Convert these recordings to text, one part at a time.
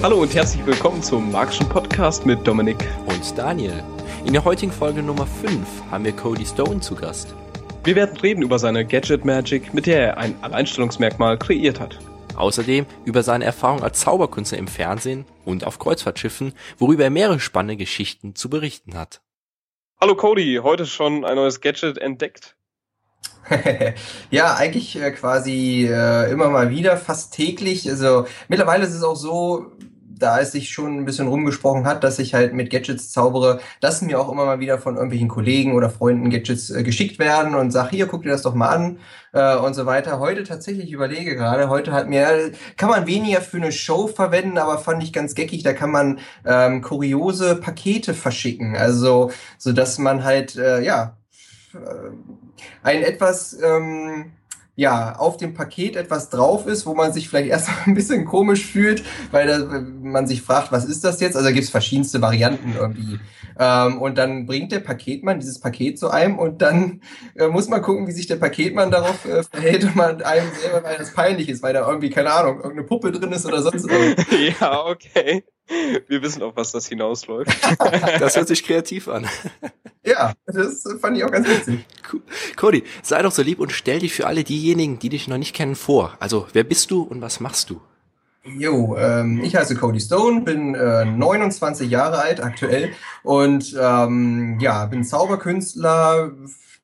Hallo und herzlich willkommen zum Magischen Podcast mit Dominik und Daniel. In der heutigen Folge Nummer 5 haben wir Cody Stone zu Gast. Wir werden reden über seine Gadget Magic, mit der er ein Alleinstellungsmerkmal kreiert hat. Außerdem über seine Erfahrung als Zauberkünstler im Fernsehen und auf Kreuzfahrtschiffen, worüber er mehrere spannende Geschichten zu berichten hat. Hallo Cody, heute schon ein neues Gadget entdeckt? ja, eigentlich äh, quasi äh, immer mal wieder, fast täglich. Also mittlerweile ist es auch so, da es sich schon ein bisschen rumgesprochen hat, dass ich halt mit Gadgets zaubere, dass mir auch immer mal wieder von irgendwelchen Kollegen oder Freunden Gadgets äh, geschickt werden und sag, hier, guck dir das doch mal an äh, und so weiter. Heute tatsächlich überlege gerade, heute hat mir, kann man weniger für eine Show verwenden, aber fand ich ganz geckig, da kann man ähm, kuriose Pakete verschicken. Also, so dass man halt, äh, ja, äh, ein etwas ähm, ja, auf dem Paket etwas drauf ist, wo man sich vielleicht erst ein bisschen komisch fühlt, weil da, man sich fragt, was ist das jetzt? Also da gibt's verschiedenste Varianten irgendwie. Ähm, und dann bringt der Paketmann dieses Paket zu einem und dann äh, muss man gucken, wie sich der Paketmann darauf äh, verhält und man einem selber, weil das peinlich ist, weil da irgendwie, keine Ahnung, irgendeine Puppe drin ist oder sonst irgendwas. ja, okay. Wir wissen auch, was das hinausläuft. das hört sich kreativ an. Ja, das fand ich auch ganz witzig. Cool. Cody, sei doch so lieb und stell dich für alle diejenigen, die dich noch nicht kennen, vor. Also, wer bist du und was machst du? Jo, ähm, ich heiße Cody Stone, bin äh, 29 Jahre alt aktuell und ähm, ja, bin Zauberkünstler,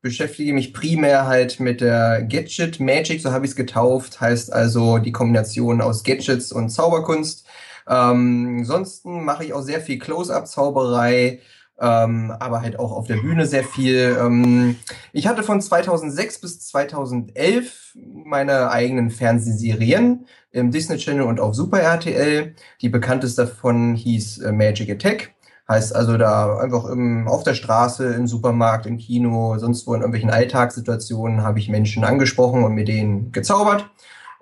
beschäftige mich primär halt mit der Gadget Magic, so habe ich es getauft, heißt also die Kombination aus Gadgets und Zauberkunst. Ähm, ansonsten mache ich auch sehr viel Close-Up-Zauberei, ähm, aber halt auch auf der Bühne sehr viel. Ähm, ich hatte von 2006 bis 2011 meine eigenen Fernsehserien im Disney Channel und auf Super RTL. Die bekannteste davon hieß äh, Magic Attack. Heißt also da einfach im, auf der Straße, im Supermarkt, im Kino, sonst wo in irgendwelchen Alltagssituationen habe ich Menschen angesprochen und mit denen gezaubert.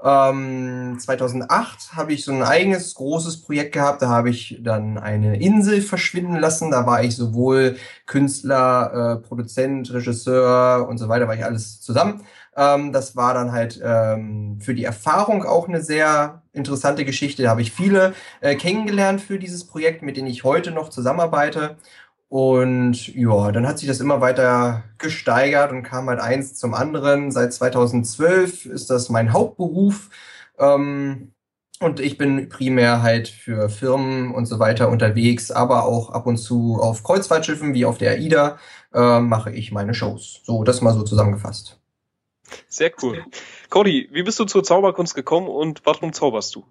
Ähm, 2008 habe ich so ein eigenes großes Projekt gehabt. Da habe ich dann eine Insel verschwinden lassen. Da war ich sowohl Künstler, äh, Produzent, Regisseur und so weiter, war ich alles zusammen. Ähm, das war dann halt ähm, für die Erfahrung auch eine sehr interessante Geschichte. Da habe ich viele äh, kennengelernt für dieses Projekt, mit denen ich heute noch zusammenarbeite. Und ja, dann hat sich das immer weiter gesteigert und kam halt eins zum anderen. Seit 2012 ist das mein Hauptberuf. Ähm, und ich bin primär halt für Firmen und so weiter unterwegs, aber auch ab und zu auf Kreuzfahrtschiffen wie auf der AIDA äh, mache ich meine Shows. So, das mal so zusammengefasst. Sehr cool. Cody, wie bist du zur Zauberkunst gekommen und warum zauberst du?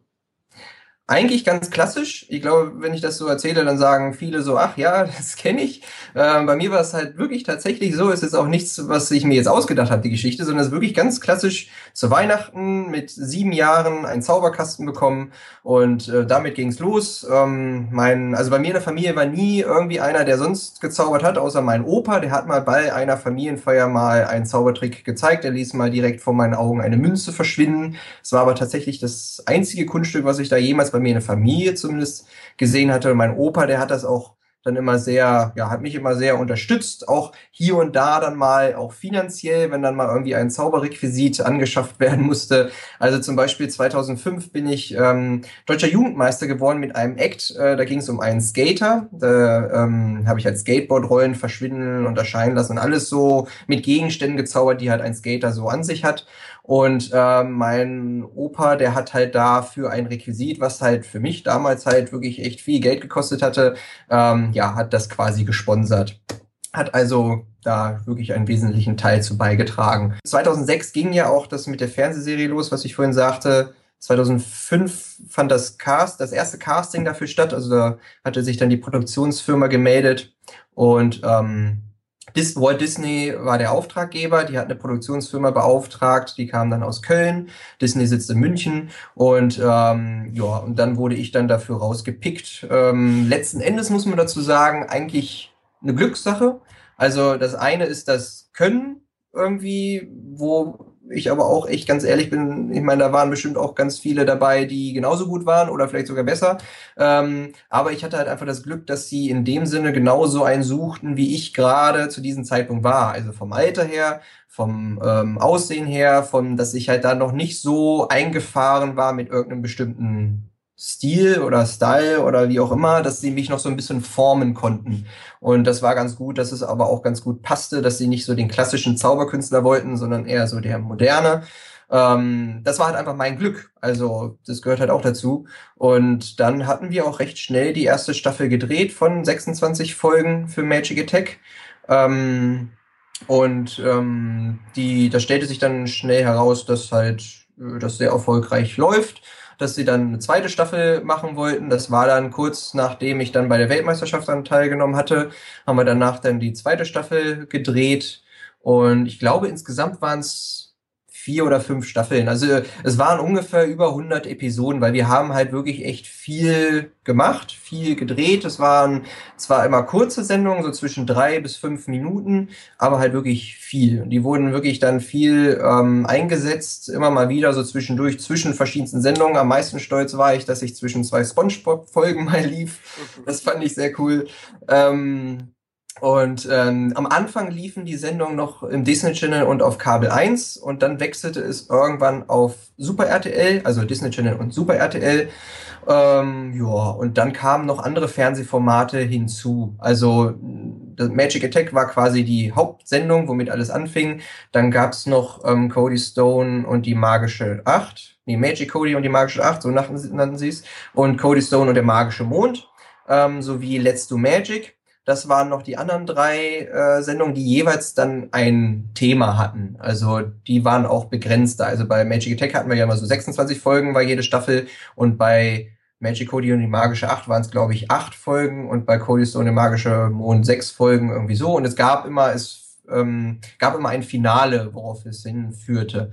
Eigentlich ganz klassisch. Ich glaube, wenn ich das so erzähle, dann sagen viele so, ach ja, das kenne ich. Ähm, bei mir war es halt wirklich tatsächlich so. Es ist auch nichts, was ich mir jetzt ausgedacht habe, die Geschichte, sondern es ist wirklich ganz klassisch zu Weihnachten mit sieben Jahren einen Zauberkasten bekommen und äh, damit ging's los. Ähm, mein, also bei mir in der Familie war nie irgendwie einer, der sonst gezaubert hat, außer mein Opa. Der hat mal bei einer Familienfeier mal einen Zaubertrick gezeigt. Er ließ mal direkt vor meinen Augen eine Münze verschwinden. Es war aber tatsächlich das einzige Kunststück, was ich da jemals bei mir in der Familie zumindest gesehen hatte. Und mein Opa, der hat das auch dann immer sehr, ja, hat mich immer sehr unterstützt, auch hier und da dann mal, auch finanziell, wenn dann mal irgendwie ein Zauberrequisit angeschafft werden musste. Also zum Beispiel 2005 bin ich ähm, deutscher Jugendmeister geworden mit einem Act, äh, da ging es um einen Skater, da ähm, habe ich halt Skateboardrollen verschwinden und erscheinen lassen und alles so mit Gegenständen gezaubert, die halt ein Skater so an sich hat. Und äh, mein Opa, der hat halt da für ein Requisit, was halt für mich damals halt wirklich echt viel Geld gekostet hatte, ähm, ja, hat das quasi gesponsert. Hat also da wirklich einen wesentlichen Teil zu beigetragen. 2006 ging ja auch das mit der Fernsehserie los, was ich vorhin sagte. 2005 fand das Cast, das erste Casting dafür statt. Also da hatte sich dann die Produktionsfirma gemeldet und ähm, Walt Disney war der Auftraggeber, die hat eine Produktionsfirma beauftragt, die kam dann aus Köln, Disney sitzt in München und ähm, ja, und dann wurde ich dann dafür rausgepickt. Ähm, letzten Endes muss man dazu sagen, eigentlich eine Glückssache. Also das eine ist das Können irgendwie, wo ich aber auch echt ganz ehrlich bin, ich meine, da waren bestimmt auch ganz viele dabei, die genauso gut waren oder vielleicht sogar besser. Ähm, aber ich hatte halt einfach das Glück, dass sie in dem Sinne genauso einen suchten, wie ich gerade zu diesem Zeitpunkt war. Also vom Alter her, vom ähm, Aussehen her, von, dass ich halt da noch nicht so eingefahren war mit irgendeinem bestimmten Stil oder Style oder wie auch immer, dass sie mich noch so ein bisschen formen konnten. Und das war ganz gut, dass es aber auch ganz gut passte, dass sie nicht so den klassischen Zauberkünstler wollten, sondern eher so der moderne. Ähm, das war halt einfach mein Glück. Also das gehört halt auch dazu. Und dann hatten wir auch recht schnell die erste Staffel gedreht von 26 Folgen für Magic Attack. Ähm, und ähm, die, das stellte sich dann schnell heraus, dass halt äh, das sehr erfolgreich läuft dass sie dann eine zweite Staffel machen wollten. Das war dann kurz nachdem ich dann bei der Weltmeisterschaft dann teilgenommen hatte, haben wir danach dann die zweite Staffel gedreht. Und ich glaube, insgesamt waren es vier oder fünf Staffeln. Also es waren ungefähr über 100 Episoden, weil wir haben halt wirklich echt viel gemacht, viel gedreht. Es waren zwar immer kurze Sendungen, so zwischen drei bis fünf Minuten, aber halt wirklich viel. Und die wurden wirklich dann viel ähm, eingesetzt, immer mal wieder so zwischendurch, zwischen verschiedensten Sendungen. Am meisten stolz war ich, dass ich zwischen zwei Spongebob-Folgen mal lief. Das fand ich sehr cool. Ähm, und ähm, am Anfang liefen die Sendungen noch im Disney Channel und auf Kabel 1 und dann wechselte es irgendwann auf Super RTL, also Disney Channel und Super RTL. Ähm, ja, und dann kamen noch andere Fernsehformate hinzu. Also Magic Attack war quasi die Hauptsendung, womit alles anfing. Dann gab's noch ähm, Cody Stone und die magische Acht. Nee, Magic Cody und die magische Acht, so nannten sie es. Und Cody Stone und der magische Mond. Ähm, sowie Let's Do Magic. Das waren noch die anderen drei äh, Sendungen, die jeweils dann ein Thema hatten. Also die waren auch begrenzter. Also bei Magic Attack hatten wir ja immer so 26 Folgen bei jede Staffel und bei Magic Cody und die magische Acht waren es, glaube ich, acht Folgen und bei Cody und die magische Mond sechs Folgen irgendwie so. Und es gab immer, es ähm, gab immer ein Finale, worauf es hinführte.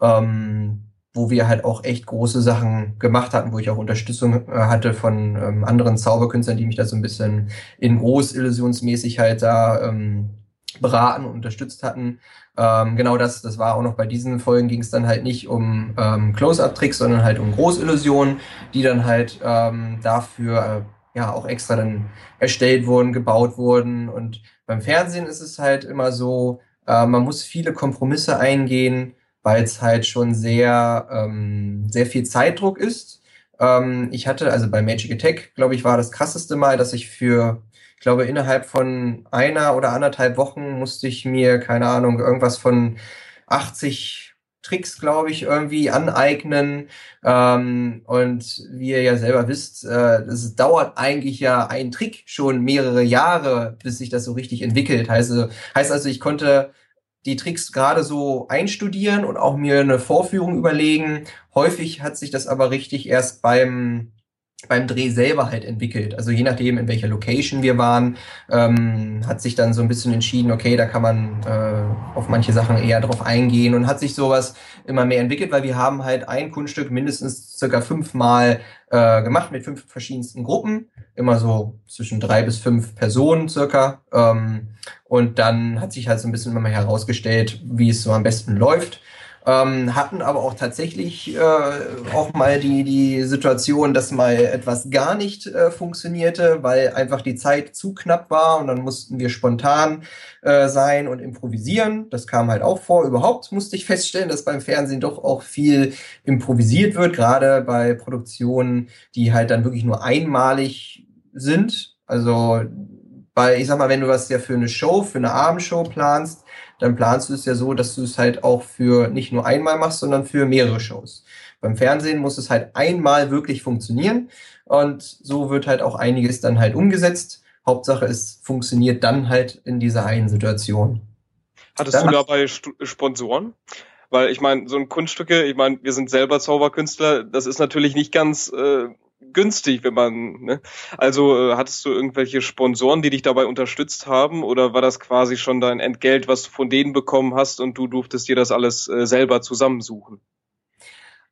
Ähm, wo wir halt auch echt große Sachen gemacht hatten, wo ich auch Unterstützung äh, hatte von ähm, anderen Zauberkünstlern, die mich da so ein bisschen in Großillusionsmäßig halt da ähm, beraten und unterstützt hatten. Ähm, genau das, das war auch noch bei diesen Folgen ging es dann halt nicht um ähm, Close-Up-Tricks, sondern halt um Großillusionen, die dann halt ähm, dafür äh, ja auch extra dann erstellt wurden, gebaut wurden. Und beim Fernsehen ist es halt immer so, äh, man muss viele Kompromisse eingehen, weil es halt schon sehr, ähm, sehr viel Zeitdruck ist. Ähm, ich hatte, also bei Magic Attack, glaube ich, war das krasseste Mal, dass ich für, ich glaube, innerhalb von einer oder anderthalb Wochen musste ich mir, keine Ahnung, irgendwas von 80 Tricks, glaube ich, irgendwie aneignen. Ähm, und wie ihr ja selber wisst, äh, es dauert eigentlich ja ein Trick schon mehrere Jahre, bis sich das so richtig entwickelt. Heißt, heißt also, ich konnte die Tricks gerade so einstudieren und auch mir eine Vorführung überlegen. Häufig hat sich das aber richtig erst beim beim Dreh selber halt entwickelt. Also je nachdem, in welcher Location wir waren, ähm, hat sich dann so ein bisschen entschieden, okay, da kann man äh, auf manche Sachen eher drauf eingehen und hat sich sowas immer mehr entwickelt, weil wir haben halt ein Kunststück mindestens circa fünfmal äh, gemacht mit fünf verschiedensten Gruppen, immer so zwischen drei bis fünf Personen circa. Ähm, und dann hat sich halt so ein bisschen immer mehr herausgestellt, wie es so am besten läuft ähm, hatten aber auch tatsächlich äh, auch mal die, die Situation, dass mal etwas gar nicht äh, funktionierte, weil einfach die Zeit zu knapp war und dann mussten wir spontan äh, sein und improvisieren. Das kam halt auch vor. Überhaupt musste ich feststellen, dass beim Fernsehen doch auch viel improvisiert wird, gerade bei Produktionen, die halt dann wirklich nur einmalig sind. Also weil ich sag mal, wenn du was ja für eine Show, für eine Abendshow planst, dann planst du es ja so, dass du es halt auch für nicht nur einmal machst, sondern für mehrere Shows. Beim Fernsehen muss es halt einmal wirklich funktionieren und so wird halt auch einiges dann halt umgesetzt. Hauptsache, es funktioniert dann halt in dieser einen Situation. Hattest dann du dabei St Sponsoren? Weil ich meine, so ein Kunststücke, ich meine, wir sind selber Zauberkünstler, das ist natürlich nicht ganz äh, günstig, wenn man, ne? Also äh, hattest du irgendwelche Sponsoren, die dich dabei unterstützt haben oder war das quasi schon dein Entgelt, was du von denen bekommen hast und du durftest dir das alles äh, selber zusammensuchen?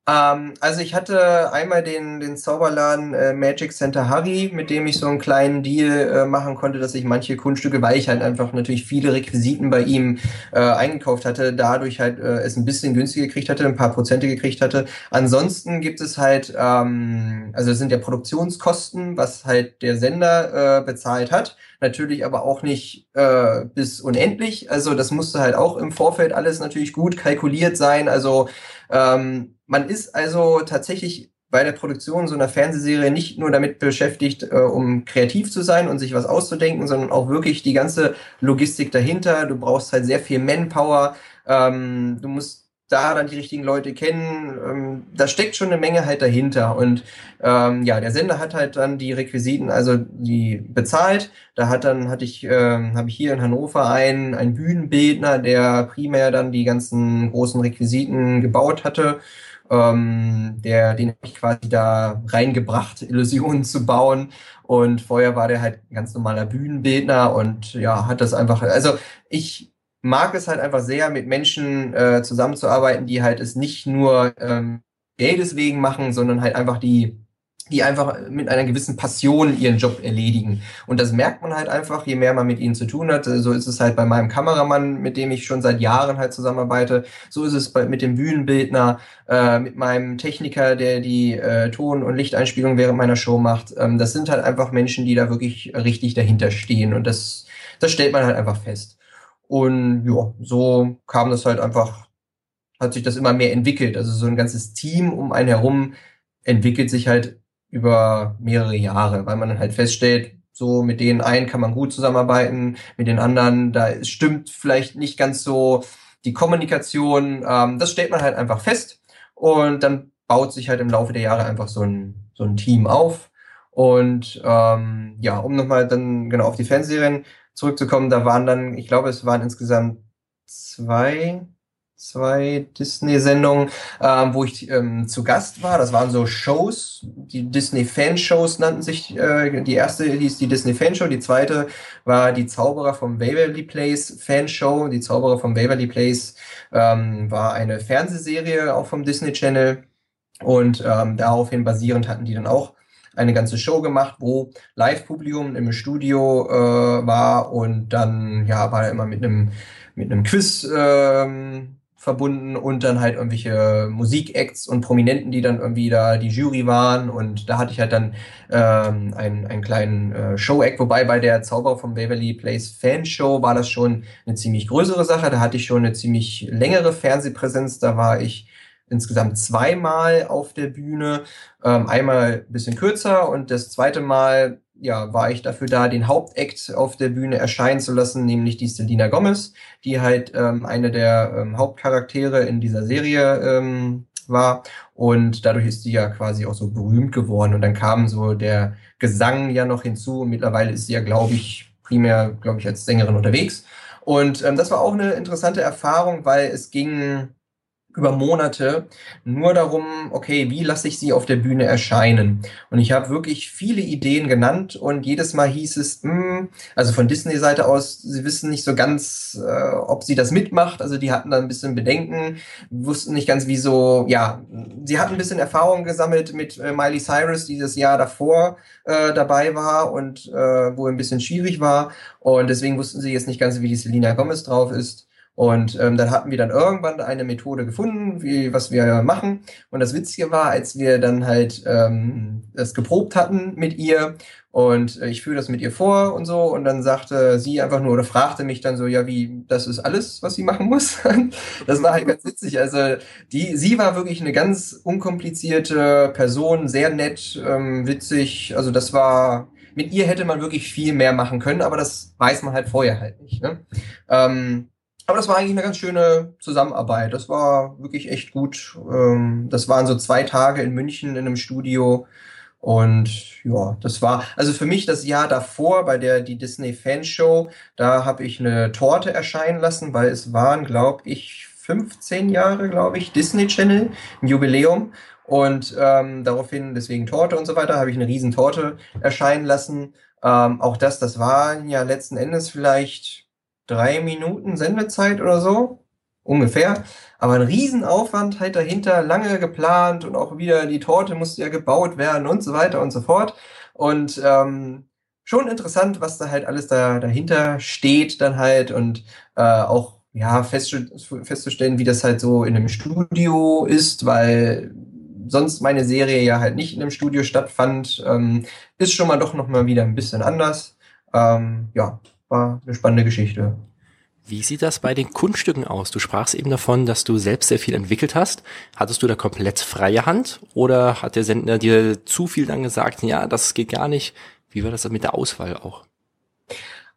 Ähm, also ich hatte einmal den, den Zauberladen äh, Magic Center Harry, mit dem ich so einen kleinen Deal äh, machen konnte, dass ich manche Kunststücke, weil ich halt einfach natürlich viele Requisiten bei ihm äh, eingekauft hatte, dadurch halt äh, es ein bisschen günstiger gekriegt hatte, ein paar Prozente gekriegt hatte. Ansonsten gibt es halt, ähm, also es sind ja Produktionskosten, was halt der Sender äh, bezahlt hat natürlich aber auch nicht äh, bis unendlich. Also das musste halt auch im Vorfeld alles natürlich gut kalkuliert sein. Also ähm, man ist also tatsächlich bei der Produktion so einer Fernsehserie nicht nur damit beschäftigt, äh, um kreativ zu sein und sich was auszudenken, sondern auch wirklich die ganze Logistik dahinter. Du brauchst halt sehr viel Manpower. Ähm, du musst da dann die richtigen Leute kennen. Ähm, da steckt schon eine Menge halt dahinter. Und ähm, ja, der Sender hat halt dann die Requisiten, also die bezahlt. Da hat dann hatte ich, ähm, habe ich hier in Hannover einen, einen Bühnenbildner, der primär dann die ganzen großen Requisiten gebaut hatte. Ähm, der, den habe ich quasi da reingebracht, Illusionen zu bauen. Und vorher war der halt ganz normaler Bühnenbildner und ja, hat das einfach, also ich mag es halt einfach sehr, mit Menschen äh, zusammenzuarbeiten, die halt es nicht nur ähm, Geldes wegen machen, sondern halt einfach die die einfach mit einer gewissen Passion ihren Job erledigen. Und das merkt man halt einfach, je mehr man mit ihnen zu tun hat. So ist es halt bei meinem Kameramann, mit dem ich schon seit Jahren halt zusammenarbeite. So ist es bei, mit dem Bühnenbildner, äh, mit meinem Techniker, der die äh, Ton- und Lichteinspielung während meiner Show macht. Ähm, das sind halt einfach Menschen, die da wirklich richtig dahinter stehen. Und das, das stellt man halt einfach fest. Und ja, so kam das halt einfach, hat sich das immer mehr entwickelt. Also so ein ganzes Team um einen herum entwickelt sich halt über mehrere Jahre, weil man dann halt feststellt, so mit denen einen kann man gut zusammenarbeiten, mit den anderen, da stimmt vielleicht nicht ganz so die Kommunikation. Ähm, das stellt man halt einfach fest und dann baut sich halt im Laufe der Jahre einfach so ein, so ein Team auf. Und ähm, ja, um nochmal dann genau auf die Fernsehserien zurückzukommen, da waren dann, ich glaube, es waren insgesamt zwei, zwei Disney-Sendungen, ähm, wo ich ähm, zu Gast war. Das waren so Shows, die Disney-Fan-Shows nannten sich. Äh, die erste hieß die Disney-Fan-Show, die zweite war die Zauberer vom Waverly Place Fan-Show. Die Zauberer vom Waverly Place ähm, war eine Fernsehserie auch vom Disney Channel. Und ähm, daraufhin basierend hatten die dann auch eine ganze Show gemacht, wo Live-Publikum im Studio äh, war und dann ja war er immer mit einem mit einem Quiz ähm, verbunden und dann halt irgendwelche Musikacts und Prominenten, die dann irgendwie da die Jury waren und da hatte ich halt dann ähm, einen, einen kleinen äh, Show-Act, wobei bei der Zauberer vom Waverly Place Fanshow war das schon eine ziemlich größere Sache, da hatte ich schon eine ziemlich längere Fernsehpräsenz, da war ich insgesamt zweimal auf der Bühne. Ähm, einmal ein bisschen kürzer und das zweite Mal ja, war ich dafür da, den Hauptakt auf der Bühne erscheinen zu lassen, nämlich die Selina Gomez, die halt ähm, eine der ähm, Hauptcharaktere in dieser Serie ähm, war. Und dadurch ist sie ja quasi auch so berühmt geworden. Und dann kam so der Gesang ja noch hinzu. Und mittlerweile ist sie ja, glaube ich, primär, glaube ich, als Sängerin unterwegs. Und ähm, das war auch eine interessante Erfahrung, weil es ging über Monate nur darum, okay, wie lasse ich sie auf der Bühne erscheinen? Und ich habe wirklich viele Ideen genannt und jedes Mal hieß es, mh, hm, also von Disney-Seite aus, sie wissen nicht so ganz, äh, ob sie das mitmacht. Also die hatten da ein bisschen Bedenken, wussten nicht ganz, wieso, ja, sie hatten ein bisschen Erfahrung gesammelt mit äh, Miley Cyrus, die das Jahr davor äh, dabei war und äh, wo ein bisschen schwierig war. Und deswegen wussten sie jetzt nicht ganz, wie die Selena Gomez drauf ist. Und ähm, dann hatten wir dann irgendwann eine Methode gefunden, wie was wir machen. Und das Witzige war, als wir dann halt ähm, das geprobt hatten mit ihr und äh, ich führe das mit ihr vor und so und dann sagte sie einfach nur oder fragte mich dann so, ja, wie, das ist alles, was sie machen muss. das war halt ganz witzig. Also die, sie war wirklich eine ganz unkomplizierte Person, sehr nett, ähm, witzig. Also das war, mit ihr hätte man wirklich viel mehr machen können, aber das weiß man halt vorher halt nicht. Ne? Ähm, aber das war eigentlich eine ganz schöne Zusammenarbeit. Das war wirklich echt gut. Ähm, das waren so zwei Tage in München in einem Studio. Und ja, das war, also für mich das Jahr davor bei der die Disney Fanshow, da habe ich eine Torte erscheinen lassen, weil es waren, glaube ich, 15 Jahre, glaube ich, Disney Channel, ein Jubiläum. Und ähm, daraufhin, deswegen Torte und so weiter, habe ich eine riesen Torte erscheinen lassen. Ähm, auch das, das war ja letzten Endes vielleicht drei Minuten Sendezeit oder so. Ungefähr. Aber ein Riesenaufwand halt dahinter, lange geplant und auch wieder die Torte musste ja gebaut werden und so weiter und so fort. Und ähm, schon interessant, was da halt alles da dahinter steht dann halt und äh, auch ja festzustellen, wie das halt so in einem Studio ist, weil sonst meine Serie ja halt nicht in einem Studio stattfand, ähm, ist schon mal doch noch mal wieder ein bisschen anders. Ähm, ja, war eine spannende Geschichte. Wie sieht das bei den Kunststücken aus? Du sprachst eben davon, dass du selbst sehr viel entwickelt hast. Hattest du da komplett freie Hand oder hat der Sender dir zu viel dann gesagt, ja, das geht gar nicht? Wie war das mit der Auswahl auch?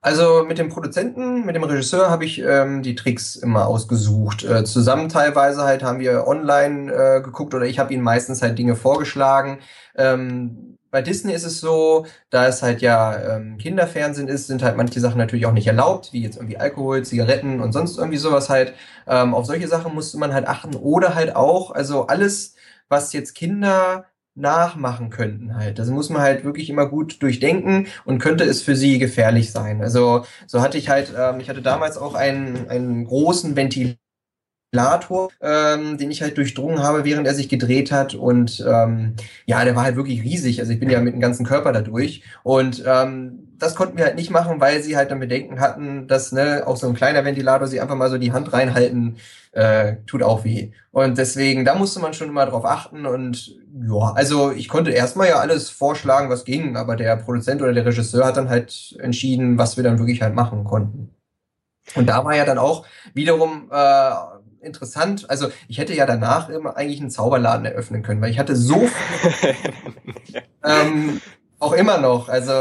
Also mit dem Produzenten, mit dem Regisseur habe ich ähm, die Tricks immer ausgesucht. Äh, zusammen teilweise halt haben wir online äh, geguckt oder ich habe ihnen meistens halt Dinge vorgeschlagen. Ähm, bei Disney ist es so, da es halt ja ähm, Kinderfernsehen ist, sind halt manche Sachen natürlich auch nicht erlaubt, wie jetzt irgendwie Alkohol, Zigaretten und sonst irgendwie sowas halt. Ähm, auf solche Sachen musste man halt achten oder halt auch, also alles, was jetzt Kinder nachmachen könnten halt. Das muss man halt wirklich immer gut durchdenken und könnte es für sie gefährlich sein. Also so hatte ich halt, ähm, ich hatte damals auch einen, einen großen Ventilator ähm, den ich halt durchdrungen habe, während er sich gedreht hat. Und ähm, ja, der war halt wirklich riesig. Also ich bin ja mit dem ganzen Körper da durch. Und ähm, das konnten wir halt nicht machen, weil sie halt dann Bedenken hatten, dass ne, auch so ein kleiner Ventilator sie einfach mal so die Hand reinhalten, äh, tut auch weh. Und deswegen, da musste man schon immer drauf achten. Und ja, also ich konnte erstmal ja alles vorschlagen, was ging, aber der Produzent oder der Regisseur hat dann halt entschieden, was wir dann wirklich halt machen konnten. Und da war ja dann auch wiederum äh, interessant. Also ich hätte ja danach immer eigentlich einen Zauberladen eröffnen können, weil ich hatte so viel, ähm, auch immer noch, also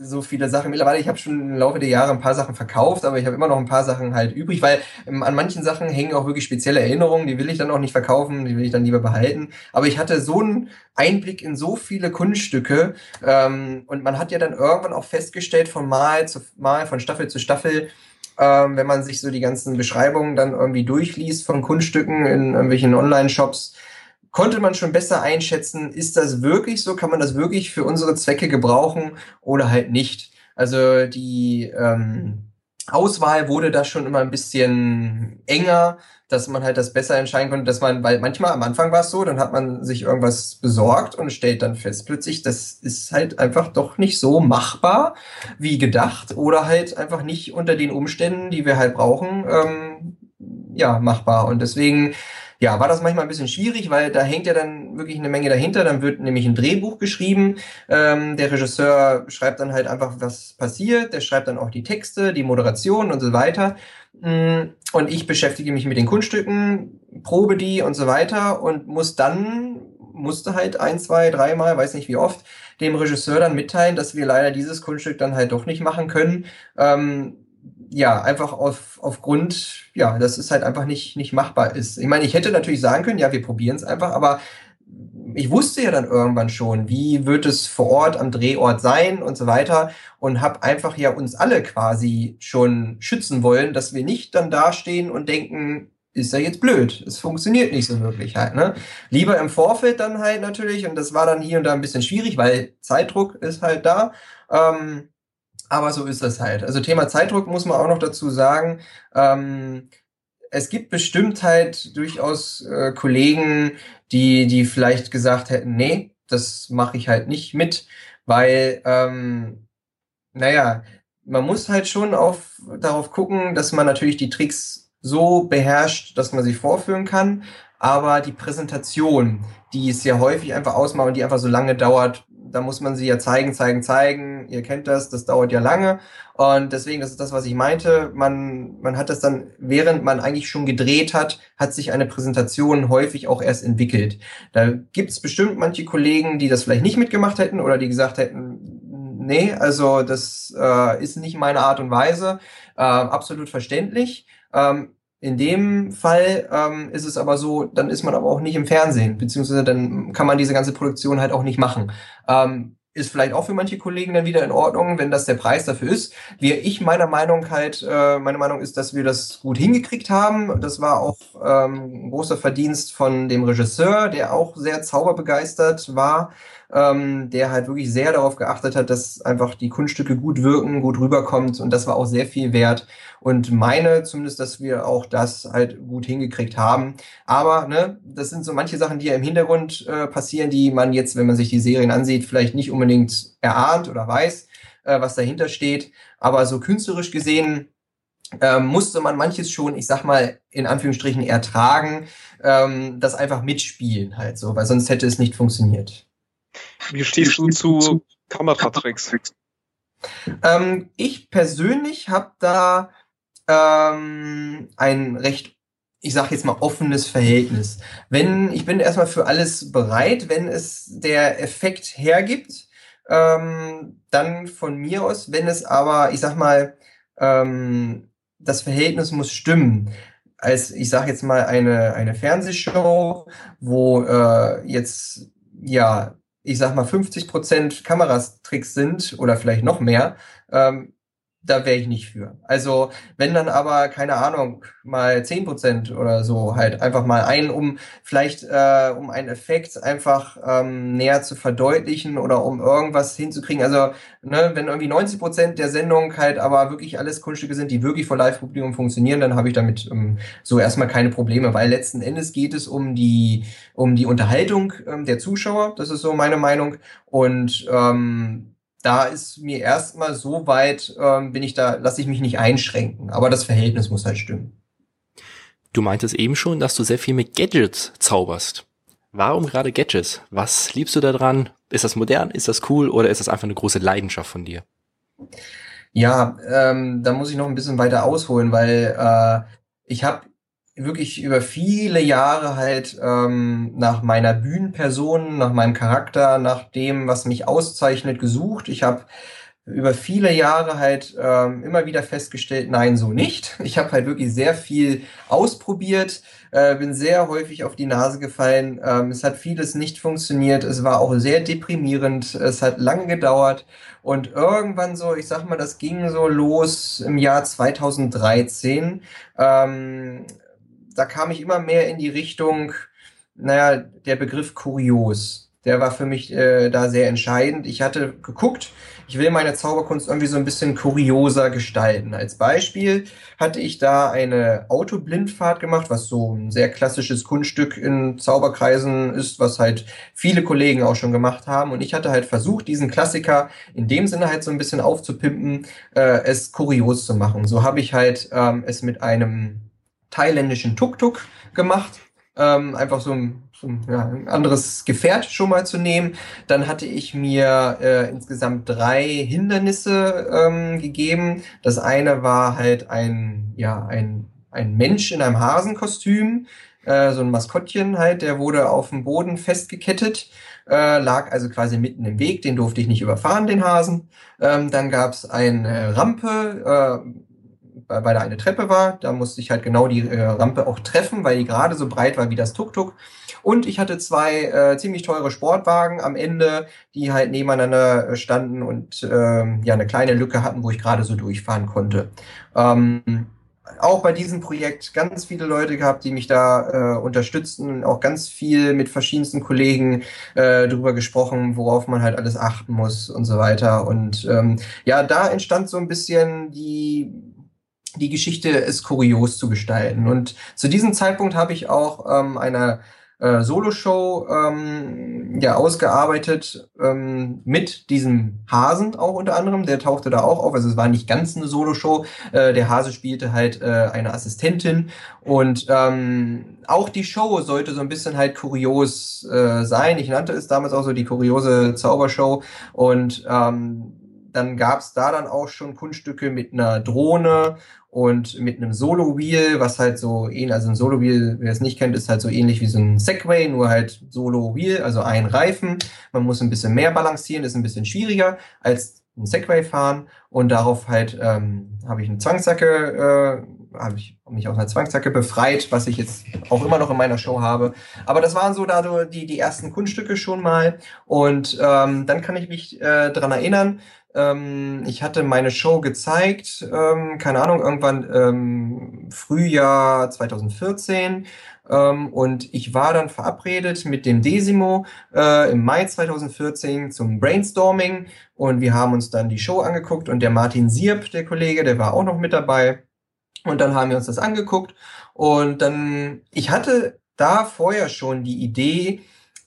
so viele Sachen. Mittlerweile, ich habe schon im Laufe der Jahre ein paar Sachen verkauft, aber ich habe immer noch ein paar Sachen halt übrig, weil ähm, an manchen Sachen hängen auch wirklich spezielle Erinnerungen, die will ich dann auch nicht verkaufen, die will ich dann lieber behalten. Aber ich hatte so einen Einblick in so viele Kunststücke ähm, und man hat ja dann irgendwann auch festgestellt von Mal zu Mal, von Staffel zu Staffel, ähm, wenn man sich so die ganzen Beschreibungen dann irgendwie durchliest von Kunststücken in irgendwelchen Online-Shops, konnte man schon besser einschätzen, ist das wirklich so, kann man das wirklich für unsere Zwecke gebrauchen oder halt nicht. Also die ähm, Auswahl wurde da schon immer ein bisschen enger dass man halt das besser entscheiden konnte, dass man, weil manchmal am Anfang war es so, dann hat man sich irgendwas besorgt und stellt dann fest plötzlich, das ist halt einfach doch nicht so machbar wie gedacht oder halt einfach nicht unter den Umständen, die wir halt brauchen, ähm, ja, machbar. Und deswegen ja, war das manchmal ein bisschen schwierig, weil da hängt ja dann wirklich eine Menge dahinter. Dann wird nämlich ein Drehbuch geschrieben. Ähm, der Regisseur schreibt dann halt einfach, was passiert. Der schreibt dann auch die Texte, die Moderation und so weiter. Mm, und ich beschäftige mich mit den Kunststücken, probe die und so weiter und muss dann, musste halt ein, zwei, dreimal, weiß nicht wie oft, dem Regisseur dann mitteilen, dass wir leider dieses Kunststück dann halt doch nicht machen können. Ähm, ja, einfach auf, aufgrund, ja, dass es halt einfach nicht, nicht machbar ist. Ich meine, ich hätte natürlich sagen können, ja, wir probieren es einfach, aber ich wusste ja dann irgendwann schon, wie wird es vor Ort am Drehort sein und so weiter und habe einfach ja uns alle quasi schon schützen wollen, dass wir nicht dann dastehen und denken, ist ja jetzt blöd. Es funktioniert nicht so wirklich halt, ne? Lieber im Vorfeld dann halt natürlich und das war dann hier und da ein bisschen schwierig, weil Zeitdruck ist halt da. Ähm, aber so ist das halt. Also Thema Zeitdruck muss man auch noch dazu sagen. Ähm, es gibt bestimmt halt durchaus äh, Kollegen, die, die vielleicht gesagt hätten, nee, das mache ich halt nicht mit, weil, ähm, naja, man muss halt schon auf, darauf gucken, dass man natürlich die Tricks so beherrscht, dass man sie vorführen kann, aber die Präsentation, die es ja häufig einfach ausmacht und die einfach so lange dauert, da muss man sie ja zeigen, zeigen, zeigen. Ihr kennt das, das dauert ja lange. Und deswegen, das ist das, was ich meinte. Man, man hat das dann, während man eigentlich schon gedreht hat, hat sich eine Präsentation häufig auch erst entwickelt. Da gibt es bestimmt manche Kollegen, die das vielleicht nicht mitgemacht hätten oder die gesagt hätten, nee, also das äh, ist nicht meine Art und Weise. Äh, absolut verständlich. Ähm, in dem Fall ähm, ist es aber so, dann ist man aber auch nicht im Fernsehen, beziehungsweise dann kann man diese ganze Produktion halt auch nicht machen. Ähm, ist vielleicht auch für manche Kollegen dann wieder in Ordnung, wenn das der Preis dafür ist. Wie ich meiner Meinung halt, äh, meine Meinung ist, dass wir das gut hingekriegt haben. Das war auch ähm, ein großer Verdienst von dem Regisseur, der auch sehr zauberbegeistert war ähm, der halt wirklich sehr darauf geachtet hat, dass einfach die Kunststücke gut wirken, gut rüberkommt und das war auch sehr viel wert und meine zumindest, dass wir auch das halt gut hingekriegt haben. Aber ne, das sind so manche Sachen, die ja im Hintergrund äh, passieren, die man jetzt, wenn man sich die Serien ansieht, vielleicht nicht unbedingt erahnt oder weiß, äh, was dahinter steht. Aber so künstlerisch gesehen ähm, musste man manches schon, ich sag mal, in Anführungsstrichen ertragen, ähm, das einfach mitspielen halt so, weil sonst hätte es nicht funktioniert. Wie stehst du zu Kameratricks? Ähm, ich persönlich habe da ähm, ein recht ich sage jetzt mal offenes Verhältnis. Wenn ich bin erstmal für alles bereit, wenn es der Effekt hergibt, ähm, dann von mir aus. Wenn es aber, ich sag mal, ähm, das Verhältnis muss stimmen. Als ich sage jetzt mal eine eine Fernsehshow, wo äh, jetzt ja ich sag mal 50 Prozent Kameratricks sind oder vielleicht noch mehr, ähm, da wäre ich nicht für. Also wenn dann aber, keine Ahnung, mal zehn Prozent oder so halt einfach mal ein, um vielleicht äh, um einen Effekt einfach ähm, näher zu verdeutlichen oder um irgendwas hinzukriegen. Also ne, wenn irgendwie 90 Prozent der Sendung halt aber wirklich alles Kunststücke sind, die wirklich vor Live-Publikum funktionieren, dann habe ich damit ähm, so erstmal keine Probleme, weil letzten Endes geht es um die um die Unterhaltung ähm, der Zuschauer. Das ist so meine Meinung und ähm, da ist mir erstmal so weit, ähm, bin ich da, lasse ich mich nicht einschränken. Aber das Verhältnis muss halt stimmen. Du meintest eben schon, dass du sehr viel mit Gadgets zauberst. Warum gerade Gadgets? Was liebst du daran? Ist das modern? Ist das cool? Oder ist das einfach eine große Leidenschaft von dir? Ja, ähm, da muss ich noch ein bisschen weiter ausholen, weil äh, ich habe wirklich über viele Jahre halt ähm, nach meiner Bühnenperson, nach meinem Charakter, nach dem, was mich auszeichnet, gesucht. Ich habe über viele Jahre halt ähm, immer wieder festgestellt, nein, so nicht. Ich habe halt wirklich sehr viel ausprobiert, äh, bin sehr häufig auf die Nase gefallen. Ähm, es hat vieles nicht funktioniert. Es war auch sehr deprimierend. Es hat lange gedauert. Und irgendwann so, ich sag mal, das ging so los im Jahr 2013. Ähm, da kam ich immer mehr in die Richtung, naja, der Begriff kurios. Der war für mich äh, da sehr entscheidend. Ich hatte geguckt, ich will meine Zauberkunst irgendwie so ein bisschen kurioser gestalten. Als Beispiel hatte ich da eine Autoblindfahrt gemacht, was so ein sehr klassisches Kunststück in Zauberkreisen ist, was halt viele Kollegen auch schon gemacht haben. Und ich hatte halt versucht, diesen Klassiker in dem Sinne halt so ein bisschen aufzupimpen, äh, es kurios zu machen. So habe ich halt ähm, es mit einem thailändischen Tuk-Tuk gemacht. Ähm, einfach so ein, so ein, ja, ein anderes Gefährt schon mal zu nehmen. Dann hatte ich mir äh, insgesamt drei Hindernisse ähm, gegeben. Das eine war halt ein, ja, ein, ein Mensch in einem Hasenkostüm, äh, so ein Maskottchen halt, der wurde auf dem Boden festgekettet. Äh, lag also quasi mitten im Weg, den durfte ich nicht überfahren, den Hasen. Ähm, dann gab es eine Rampe, äh, weil da eine Treppe war. Da musste ich halt genau die äh, Rampe auch treffen, weil die gerade so breit war wie das Tuk-Tuk. Und ich hatte zwei äh, ziemlich teure Sportwagen am Ende, die halt nebeneinander äh, standen und äh, ja eine kleine Lücke hatten, wo ich gerade so durchfahren konnte. Ähm, auch bei diesem Projekt ganz viele Leute gehabt, die mich da äh, unterstützen, auch ganz viel mit verschiedensten Kollegen äh, drüber gesprochen, worauf man halt alles achten muss und so weiter. Und ähm, ja, da entstand so ein bisschen die die Geschichte ist kurios zu gestalten. Und zu diesem Zeitpunkt habe ich auch ähm, eine äh, Solo-Show ähm, ja ausgearbeitet ähm, mit diesem Hasen auch unter anderem. Der tauchte da auch auf. Also es war nicht ganz eine Solo-Show. Äh, der Hase spielte halt äh, eine Assistentin und ähm, auch die Show sollte so ein bisschen halt kurios äh, sein. Ich nannte es damals auch so die kuriose Zaubershow und ähm, dann gab es da dann auch schon Kunststücke mit einer Drohne und mit einem Solo-Wheel, was halt so ähnlich, also ein Solo-Wheel, wer es nicht kennt, ist halt so ähnlich wie so ein Segway, nur halt Solo-Wheel, also ein Reifen. Man muss ein bisschen mehr balancieren, ist ein bisschen schwieriger als ein Segway fahren und darauf halt ähm, habe ich eine Zwangsjacke, äh, habe ich mich aus einer Zwangsjacke befreit, was ich jetzt auch immer noch in meiner Show habe. Aber das waren so da die, die ersten Kunststücke schon mal und ähm, dann kann ich mich äh, dran erinnern, ähm, ich hatte meine Show gezeigt, ähm, keine Ahnung, irgendwann ähm, Frühjahr 2014. Ähm, und ich war dann verabredet mit dem Desimo äh, im Mai 2014 zum Brainstorming. Und wir haben uns dann die Show angeguckt und der Martin Sierp, der Kollege, der war auch noch mit dabei. Und dann haben wir uns das angeguckt. Und dann, ich hatte da vorher schon die Idee,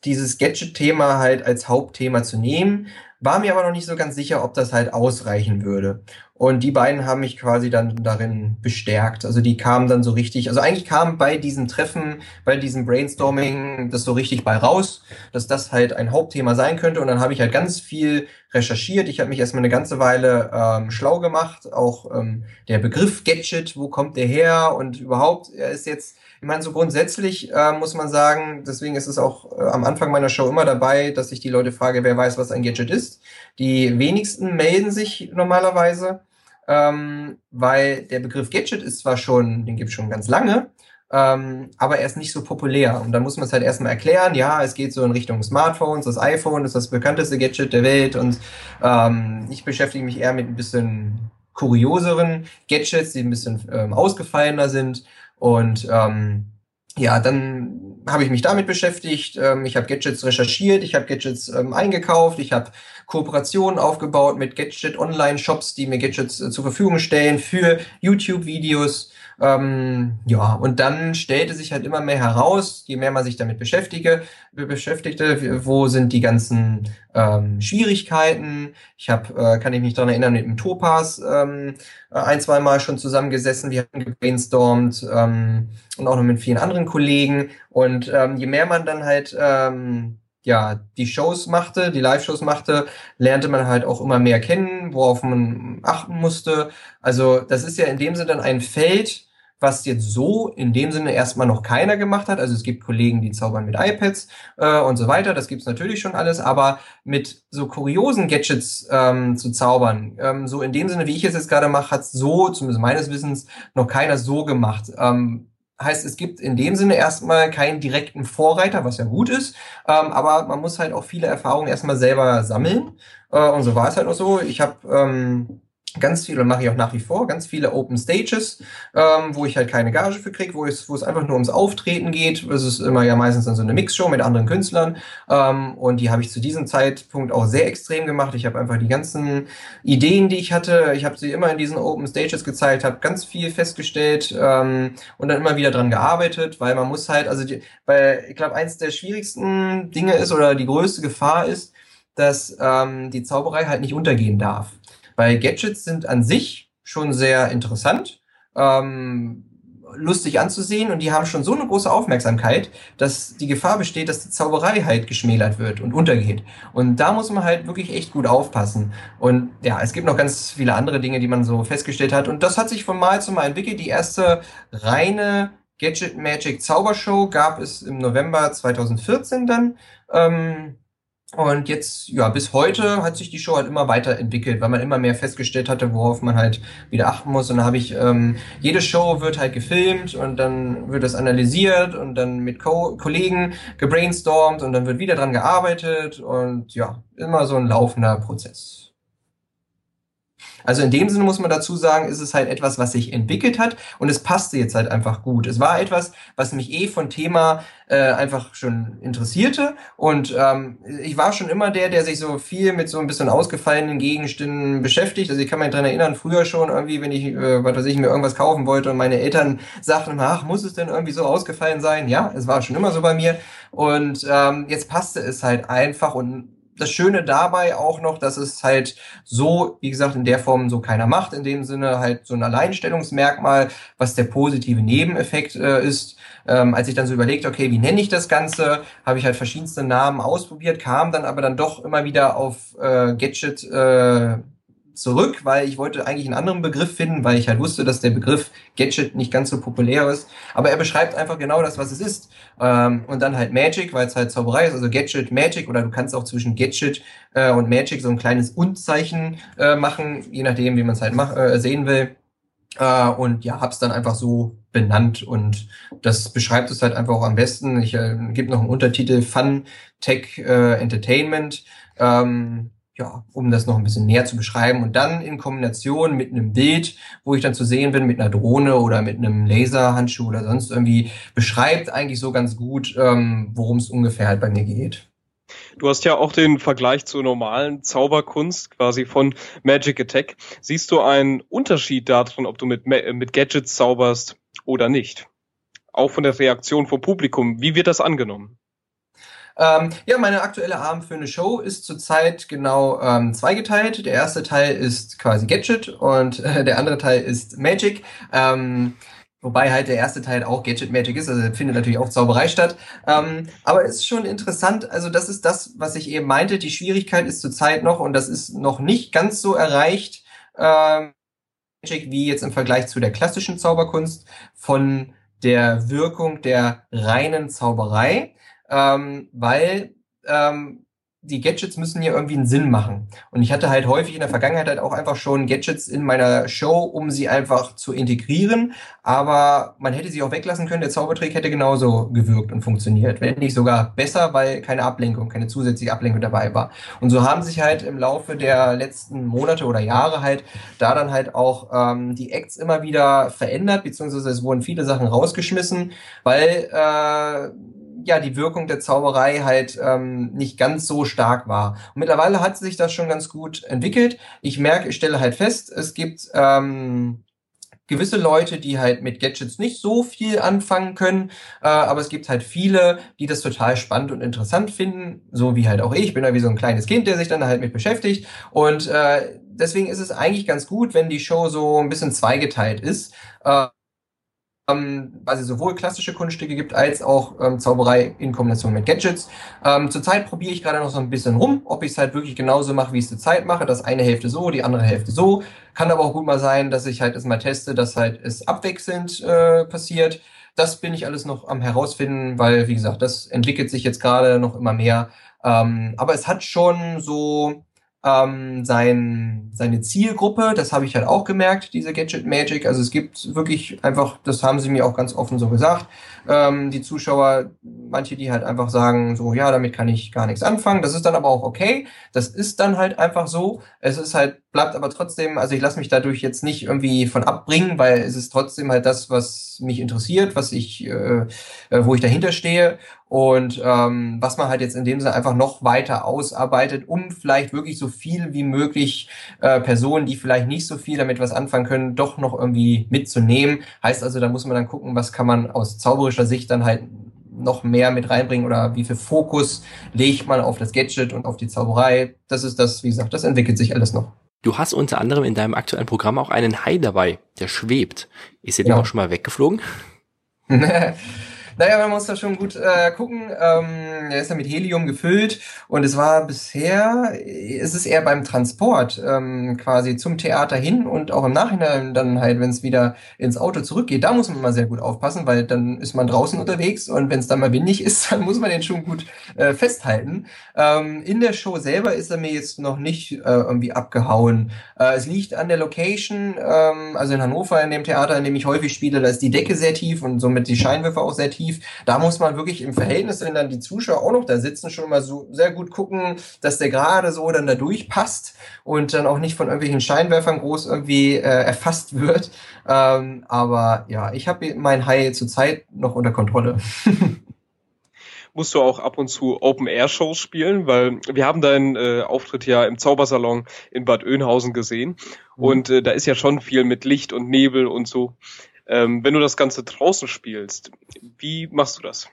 dieses Gadget-Thema halt als Hauptthema zu nehmen, war mir aber noch nicht so ganz sicher, ob das halt ausreichen würde. Und die beiden haben mich quasi dann darin bestärkt. Also die kamen dann so richtig, also eigentlich kam bei diesen Treffen, bei diesem Brainstorming das so richtig bei raus, dass das halt ein Hauptthema sein könnte. Und dann habe ich halt ganz viel recherchiert. Ich habe mich erstmal eine ganze Weile ähm, schlau gemacht. Auch ähm, der Begriff Gadget, wo kommt der her? Und überhaupt, er ist jetzt ich meine, so grundsätzlich äh, muss man sagen, deswegen ist es auch äh, am Anfang meiner Show immer dabei, dass ich die Leute frage, wer weiß, was ein Gadget ist. Die wenigsten melden sich normalerweise, ähm, weil der Begriff Gadget ist zwar schon, den gibt es schon ganz lange, ähm, aber er ist nicht so populär. Und dann muss man es halt erstmal erklären, ja, es geht so in Richtung Smartphones, das iPhone ist das bekannteste Gadget der Welt und ähm, ich beschäftige mich eher mit ein bisschen kurioseren Gadgets, die ein bisschen ähm, ausgefallener sind und ähm, ja, dann habe ich mich damit beschäftigt. Ähm, ich habe Gadgets recherchiert, ich habe Gadgets ähm, eingekauft, ich habe Kooperationen aufgebaut mit Gadget-Online-Shops, die mir Gadgets äh, zur Verfügung stellen für YouTube-Videos. Ähm, ja, und dann stellte sich halt immer mehr heraus, je mehr man sich damit beschäftige, beschäftigte, wo sind die ganzen ähm, Schwierigkeiten. Ich habe, äh, kann ich mich daran erinnern, mit dem Topaz ähm, ein, zwei Mal schon zusammengesessen, wir haben gebrainstormt ähm, und auch noch mit vielen anderen Kollegen. Und ähm, je mehr man dann halt ähm, ja, die Shows machte, die Live-Shows machte, lernte man halt auch immer mehr kennen, worauf man achten musste. Also das ist ja in dem Sinne dann ein Feld, was jetzt so in dem Sinne erstmal noch keiner gemacht hat. Also es gibt Kollegen, die zaubern mit iPads äh, und so weiter. Das gibt's natürlich schon alles, aber mit so kuriosen Gadgets ähm, zu zaubern, ähm, so in dem Sinne, wie ich es jetzt gerade mache, hat so, zumindest meines Wissens, noch keiner so gemacht. Ähm, heißt, es gibt in dem Sinne erstmal keinen direkten Vorreiter, was ja gut ist, ähm, aber man muss halt auch viele Erfahrungen erstmal selber sammeln. Äh, und so war es halt auch so. Ich habe ähm, ganz viele, mache ich auch nach wie vor, ganz viele Open Stages, ähm, wo ich halt keine Gage für kriege, wo es, wo es einfach nur ums Auftreten geht. Es ist immer ja meistens dann so eine Mixshow mit anderen Künstlern. Ähm, und die habe ich zu diesem Zeitpunkt auch sehr extrem gemacht. Ich habe einfach die ganzen Ideen, die ich hatte, ich habe sie immer in diesen Open Stages gezeigt, habe ganz viel festgestellt ähm, und dann immer wieder dran gearbeitet, weil man muss halt, also die, weil ich glaube, eins der schwierigsten Dinge ist oder die größte Gefahr ist, dass ähm, die Zauberei halt nicht untergehen darf. Weil Gadgets sind an sich schon sehr interessant, ähm, lustig anzusehen und die haben schon so eine große Aufmerksamkeit, dass die Gefahr besteht, dass die Zauberei halt geschmälert wird und untergeht. Und da muss man halt wirklich echt gut aufpassen. Und ja, es gibt noch ganz viele andere Dinge, die man so festgestellt hat. Und das hat sich von Mal zu Mal entwickelt. Die erste reine Gadget Magic Zaubershow gab es im November 2014 dann. Ähm, und jetzt, ja, bis heute hat sich die Show halt immer weiterentwickelt, weil man immer mehr festgestellt hatte, worauf man halt wieder achten muss. Und dann habe ich, ähm, jede Show wird halt gefilmt und dann wird das analysiert und dann mit Co Kollegen gebrainstormt und dann wird wieder dran gearbeitet und ja, immer so ein laufender Prozess. Also in dem Sinne muss man dazu sagen, ist es halt etwas, was sich entwickelt hat und es passte jetzt halt einfach gut. Es war etwas, was mich eh von Thema äh, einfach schon interessierte und ähm, ich war schon immer der, der sich so viel mit so ein bisschen ausgefallenen Gegenständen beschäftigt. Also ich kann mich dran erinnern, früher schon irgendwie, wenn ich, äh, was weiß ich, mir irgendwas kaufen wollte und meine Eltern sagten, ach, muss es denn irgendwie so ausgefallen sein? Ja, es war schon immer so bei mir und ähm, jetzt passte es halt einfach und das Schöne dabei auch noch, dass es halt so, wie gesagt, in der Form so keiner macht, in dem Sinne halt so ein Alleinstellungsmerkmal, was der positive Nebeneffekt äh, ist. Ähm, als ich dann so überlegt, okay, wie nenne ich das Ganze, habe ich halt verschiedenste Namen ausprobiert, kam dann aber dann doch immer wieder auf äh, Gadget äh, zurück, weil ich wollte eigentlich einen anderen Begriff finden, weil ich halt wusste, dass der Begriff Gadget nicht ganz so populär ist. Aber er beschreibt einfach genau das, was es ist. Ähm, und dann halt Magic, weil es halt Zauberei ist, also Gadget, Magic, oder du kannst auch zwischen Gadget äh, und Magic so ein kleines Und-Zeichen äh, machen, je nachdem, wie man es halt mach, äh, sehen will. Äh, und ja, hab's dann einfach so benannt und das beschreibt es halt einfach auch am besten. Ich äh, gebe noch einen Untertitel Fun Tech äh, Entertainment. Ähm, ja, um das noch ein bisschen näher zu beschreiben. Und dann in Kombination mit einem Bild, wo ich dann zu sehen bin, mit einer Drohne oder mit einem Laserhandschuh oder sonst irgendwie, beschreibt eigentlich so ganz gut, ähm, worum es ungefähr halt bei mir geht. Du hast ja auch den Vergleich zur normalen Zauberkunst quasi von Magic Attack. Siehst du einen Unterschied darin, ob du mit, mit Gadgets zauberst oder nicht? Auch von der Reaktion vom Publikum. Wie wird das angenommen? Ähm, ja, meine aktuelle Abend für eine Show ist zurzeit genau ähm, zweigeteilt. Der erste Teil ist quasi Gadget und äh, der andere Teil ist Magic. Ähm, Wobei halt der erste Teil auch Gadget Magic ist, also findet natürlich auch Zauberei statt. Ähm, aber ist schon interessant, also das ist das, was ich eben meinte. Die Schwierigkeit ist zurzeit noch, und das ist noch nicht ganz so erreicht, ähm, wie jetzt im Vergleich zu der klassischen Zauberkunst von der Wirkung der reinen Zauberei, ähm, weil ähm, die Gadgets müssen ja irgendwie einen Sinn machen. Und ich hatte halt häufig in der Vergangenheit halt auch einfach schon Gadgets in meiner Show, um sie einfach zu integrieren. Aber man hätte sie auch weglassen können. Der Zaubertrick hätte genauso gewirkt und funktioniert. Wenn nicht sogar besser, weil keine Ablenkung, keine zusätzliche Ablenkung dabei war. Und so haben sich halt im Laufe der letzten Monate oder Jahre halt da dann halt auch ähm, die Acts immer wieder verändert, beziehungsweise es wurden viele Sachen rausgeschmissen, weil äh, ja die Wirkung der Zauberei halt ähm, nicht ganz so stark war. Und mittlerweile hat sich das schon ganz gut entwickelt. Ich merke, ich stelle halt fest, es gibt ähm, gewisse Leute, die halt mit Gadgets nicht so viel anfangen können, äh, aber es gibt halt viele, die das total spannend und interessant finden, so wie halt auch ich. Ich bin ja wie so ein kleines Kind, der sich dann halt mit beschäftigt und äh, deswegen ist es eigentlich ganz gut, wenn die Show so ein bisschen zweigeteilt ist. Äh, ähm, weil sowohl klassische Kunststücke gibt als auch ähm, Zauberei in Kombination mit Gadgets. Ähm, zurzeit probiere ich gerade noch so ein bisschen rum, ob ich es halt wirklich genauso mache, wie ich es zurzeit mache. Das eine Hälfte so, die andere Hälfte so. Kann aber auch gut mal sein, dass ich halt es mal teste, dass halt es abwechselnd äh, passiert. Das bin ich alles noch am herausfinden, weil, wie gesagt, das entwickelt sich jetzt gerade noch immer mehr. Ähm, aber es hat schon so ähm, sein, seine Zielgruppe, das habe ich halt auch gemerkt, diese Gadget Magic. Also es gibt wirklich einfach, das haben sie mir auch ganz offen so gesagt, ähm, die Zuschauer, manche, die halt einfach sagen, so, ja, damit kann ich gar nichts anfangen. Das ist dann aber auch okay. Das ist dann halt einfach so. Es ist halt, bleibt aber trotzdem, also ich lasse mich dadurch jetzt nicht irgendwie von abbringen, weil es ist trotzdem halt das, was mich interessiert, was ich, äh, äh wo ich dahinter stehe und ähm, was man halt jetzt in dem Sinne einfach noch weiter ausarbeitet, um vielleicht wirklich so viel wie möglich äh, Personen, die vielleicht nicht so viel damit was anfangen können, doch noch irgendwie mitzunehmen. Heißt also, da muss man dann gucken, was kann man aus zauberischer Sicht dann halt noch mehr mit reinbringen oder wie viel Fokus legt man auf das Gadget und auf die Zauberei. Das ist das, wie gesagt, das entwickelt sich alles noch. Du hast unter anderem in deinem aktuellen Programm auch einen Hai dabei, der schwebt. Ist er ja. dir auch schon mal weggeflogen? Naja, man muss da schon gut äh, gucken. Ähm, er ist ja mit Helium gefüllt und es war bisher, es ist eher beim Transport ähm, quasi zum Theater hin und auch im Nachhinein dann halt, wenn es wieder ins Auto zurückgeht, da muss man mal sehr gut aufpassen, weil dann ist man draußen unterwegs und wenn es dann mal windig ist, dann muss man den schon gut äh, festhalten. Ähm, in der Show selber ist er mir jetzt noch nicht äh, irgendwie abgehauen. Äh, es liegt an der Location, ähm, also in Hannover, in dem Theater, in dem ich häufig spiele, da ist die Decke sehr tief und somit die Scheinwerfer auch sehr tief tief. Da muss man wirklich im Verhältnis, wenn dann die Zuschauer auch noch da sitzen, schon mal so sehr gut gucken, dass der gerade so dann da durchpasst und dann auch nicht von irgendwelchen Scheinwerfern groß irgendwie äh, erfasst wird. Ähm, aber ja, ich habe mein Hai zurzeit noch unter Kontrolle. musst du auch ab und zu Open-Air-Shows spielen, weil wir haben deinen äh, Auftritt ja im Zaubersalon in Bad Oeynhausen gesehen mhm. und äh, da ist ja schon viel mit Licht und Nebel und so. Ähm, wenn du das Ganze draußen spielst, wie machst du das?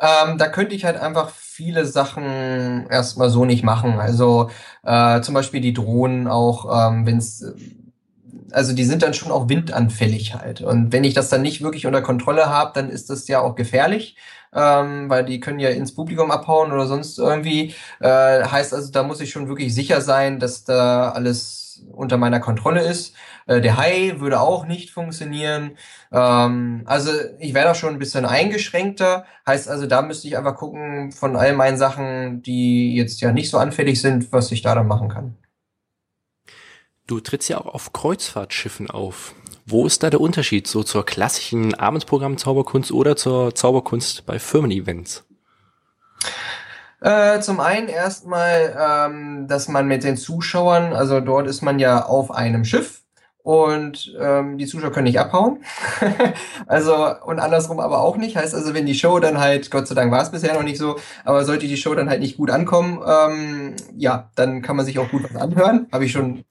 Ähm, da könnte ich halt einfach viele Sachen erstmal so nicht machen. Also äh, zum Beispiel die Drohnen auch, ähm, wenn es also die sind dann schon auch windanfällig halt. Und wenn ich das dann nicht wirklich unter Kontrolle habe, dann ist das ja auch gefährlich, ähm, weil die können ja ins Publikum abhauen oder sonst irgendwie. Äh, heißt also, da muss ich schon wirklich sicher sein, dass da alles unter meiner Kontrolle ist. Äh, der Hai würde auch nicht funktionieren. Ähm, also ich wäre da schon ein bisschen eingeschränkter. Heißt also, da müsste ich einfach gucken von all meinen Sachen, die jetzt ja nicht so anfällig sind, was ich da dann machen kann. Du trittst ja auch auf Kreuzfahrtschiffen auf. Wo ist da der Unterschied so zur klassischen Abendprogramm-Zauberkunst oder zur Zauberkunst bei Firmen-Events? Äh, zum einen erstmal, ähm, dass man mit den Zuschauern, also dort ist man ja auf einem Schiff und ähm, die Zuschauer können nicht abhauen. also und andersrum aber auch nicht. Heißt also, wenn die Show dann halt, Gott sei Dank war es bisher noch nicht so, aber sollte die Show dann halt nicht gut ankommen, ähm, ja, dann kann man sich auch gut was anhören. Habe ich schon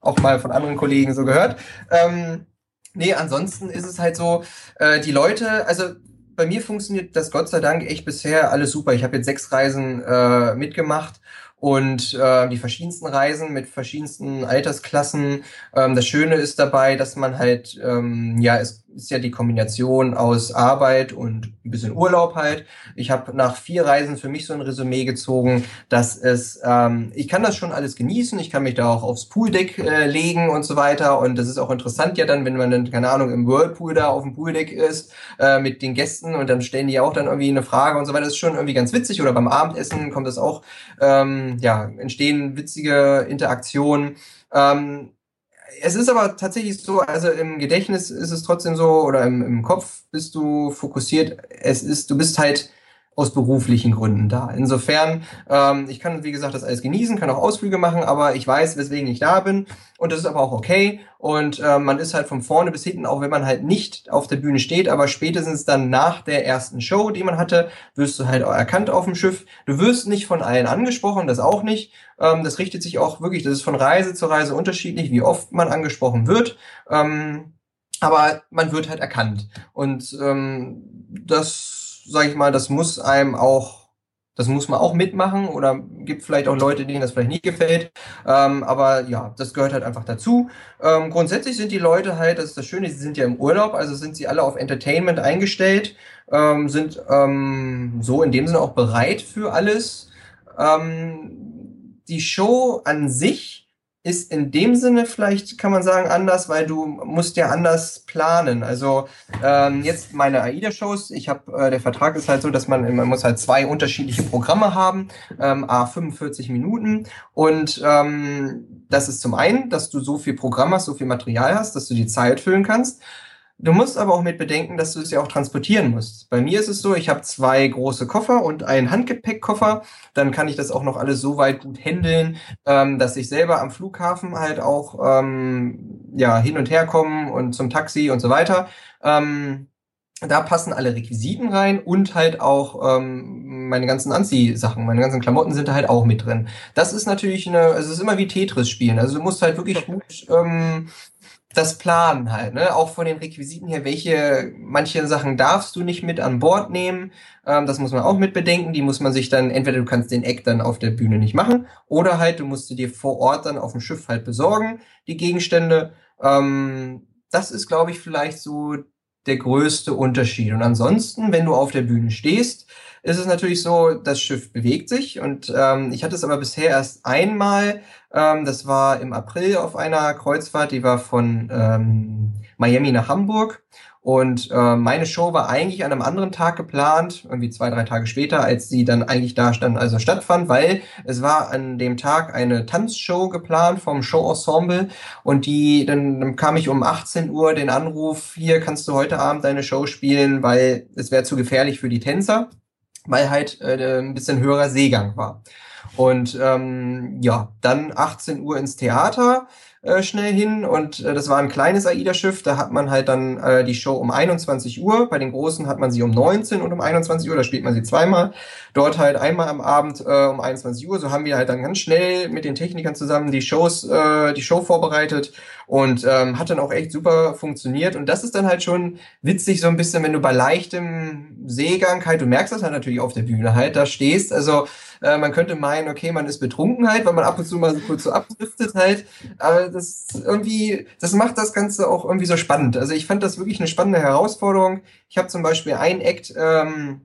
auch mal von anderen Kollegen so gehört. Ähm, nee, ansonsten ist es halt so, äh, die Leute, also bei mir funktioniert das Gott sei Dank echt bisher alles super. Ich habe jetzt sechs Reisen äh, mitgemacht und äh, die verschiedensten Reisen mit verschiedensten Altersklassen. Ähm, das Schöne ist dabei, dass man halt, ähm, ja, es ist ja die Kombination aus Arbeit und ein bisschen Urlaub halt. Ich habe nach vier Reisen für mich so ein Resümee gezogen, dass es, ähm, ich kann das schon alles genießen, ich kann mich da auch aufs Pooldeck äh, legen und so weiter. Und das ist auch interessant ja dann, wenn man dann, keine Ahnung, im Whirlpool da auf dem Pooldeck ist äh, mit den Gästen und dann stellen die auch dann irgendwie eine Frage und so weiter. Das ist schon irgendwie ganz witzig. Oder beim Abendessen kommt das auch, ähm, ja, entstehen witzige Interaktionen. Ähm, es ist aber tatsächlich so, also im Gedächtnis ist es trotzdem so, oder im, im Kopf bist du fokussiert. Es ist, du bist halt aus beruflichen Gründen da. Insofern, ähm, ich kann, wie gesagt, das alles genießen, kann auch Ausflüge machen, aber ich weiß, weswegen ich da bin und das ist aber auch okay und äh, man ist halt von vorne bis hinten, auch wenn man halt nicht auf der Bühne steht, aber spätestens dann nach der ersten Show, die man hatte, wirst du halt auch erkannt auf dem Schiff. Du wirst nicht von allen angesprochen, das auch nicht. Ähm, das richtet sich auch wirklich, das ist von Reise zu Reise unterschiedlich, wie oft man angesprochen wird. Ähm, aber man wird halt erkannt und ähm, das sage ich mal, das muss einem auch, das muss man auch mitmachen oder gibt vielleicht auch Leute, denen das vielleicht nicht gefällt. Ähm, aber ja, das gehört halt einfach dazu. Ähm, grundsätzlich sind die Leute halt, das ist das Schöne, sie sind ja im Urlaub, also sind sie alle auf Entertainment eingestellt, ähm, sind ähm, so in dem Sinne auch bereit für alles. Ähm, die Show an sich ist in dem Sinne vielleicht, kann man sagen, anders, weil du musst ja anders planen. Also ähm, jetzt meine AIDA-Shows, ich habe, äh, der Vertrag ist halt so, dass man, man muss halt zwei unterschiedliche Programme haben, ähm, a 45 Minuten und ähm, das ist zum einen, dass du so viel Programm hast, so viel Material hast, dass du die Zeit füllen kannst. Du musst aber auch mit bedenken, dass du es ja auch transportieren musst. Bei mir ist es so, ich habe zwei große Koffer und einen Handgepäckkoffer. Dann kann ich das auch noch alles so weit gut handeln, ähm, dass ich selber am Flughafen halt auch ähm, ja hin und her komme und zum Taxi und so weiter. Ähm, da passen alle Requisiten rein und halt auch ähm, meine ganzen Anziehsachen, meine ganzen Klamotten sind da halt auch mit drin. Das ist natürlich eine, also es ist immer wie Tetris spielen. Also du musst halt wirklich gut ähm, das Planen halt, ne? Auch von den Requisiten her, welche, manche Sachen darfst du nicht mit an Bord nehmen. Ähm, das muss man auch mit bedenken. Die muss man sich dann, entweder du kannst den Eck dann auf der Bühne nicht machen, oder halt, du musst dir vor Ort dann auf dem Schiff halt besorgen, die Gegenstände. Ähm, das ist, glaube ich, vielleicht so der größte Unterschied. Und ansonsten, wenn du auf der Bühne stehst, ist es natürlich so, das Schiff bewegt sich und ähm, ich hatte es aber bisher erst einmal, ähm, das war im April auf einer Kreuzfahrt, die war von ähm, Miami nach Hamburg. Und äh, meine Show war eigentlich an einem anderen Tag geplant, irgendwie zwei, drei Tage später, als sie dann eigentlich da stand, also stattfand, weil es war an dem Tag eine Tanzshow geplant vom Show-Ensemble und die, dann, dann kam ich um 18 Uhr den Anruf, hier kannst du heute Abend deine Show spielen, weil es wäre zu gefährlich für die Tänzer, weil halt äh, ein bisschen höherer Seegang war. Und ähm, ja, dann 18 Uhr ins Theater äh, schnell hin. Und äh, das war ein kleines AIDA-Schiff, da hat man halt dann äh, die Show um 21 Uhr, bei den großen hat man sie um 19 und um 21 Uhr, da spielt man sie zweimal, dort halt einmal am Abend äh, um 21 Uhr, so haben wir halt dann ganz schnell mit den Technikern zusammen die Shows, äh, die Show vorbereitet und ähm, hat dann auch echt super funktioniert. Und das ist dann halt schon witzig so ein bisschen, wenn du bei leichtem Seegang halt, du merkst das halt natürlich auf der Bühne halt, da stehst, also äh, man könnte meinen, okay, man ist betrunken halt, weil man ab und zu mal so kurz so abdriftet halt. Aber das irgendwie, das macht das Ganze auch irgendwie so spannend. Also ich fand das wirklich eine spannende Herausforderung. Ich habe zum Beispiel ein Act, ähm,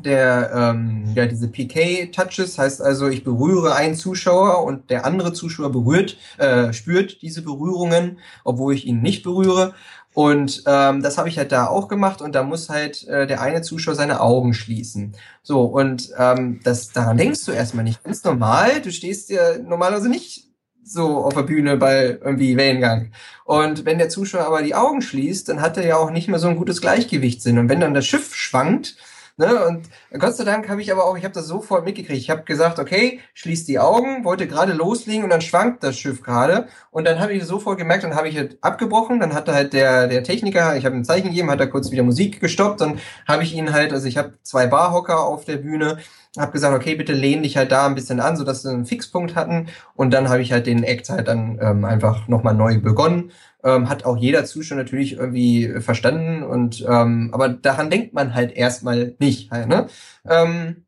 der ähm, ja diese PK-Touches heißt also, ich berühre einen Zuschauer und der andere Zuschauer berührt, äh, spürt diese Berührungen, obwohl ich ihn nicht berühre. Und ähm, das habe ich halt da auch gemacht und da muss halt äh, der eine Zuschauer seine Augen schließen. So, und ähm, das, daran denkst du erstmal nicht. Ganz normal, du stehst ja normalerweise nicht so auf der Bühne bei irgendwie Wellengang. Und wenn der Zuschauer aber die Augen schließt, dann hat er ja auch nicht mehr so ein gutes Gleichgewichtssinn. Und wenn dann das Schiff schwankt, Ne? Und Gott sei Dank habe ich aber auch, ich habe das sofort mitgekriegt. Ich habe gesagt, okay, schließ die Augen, wollte gerade loslegen und dann schwankt das Schiff gerade. Und dann habe ich sofort gemerkt, dann habe ich halt abgebrochen. Dann hatte halt der, der Techniker, ich habe ein Zeichen gegeben, hat er kurz wieder Musik gestoppt. Dann habe ich ihn halt, also ich habe zwei Barhocker auf der Bühne habe gesagt, okay, bitte lehn dich halt da ein bisschen an, sodass sie einen Fixpunkt hatten. Und dann habe ich halt den Act halt dann ähm, einfach nochmal neu begonnen. Ähm, hat auch jeder Zuschauer natürlich irgendwie verstanden. Und ähm, aber daran denkt man halt erstmal nicht. Halt, ne? ähm,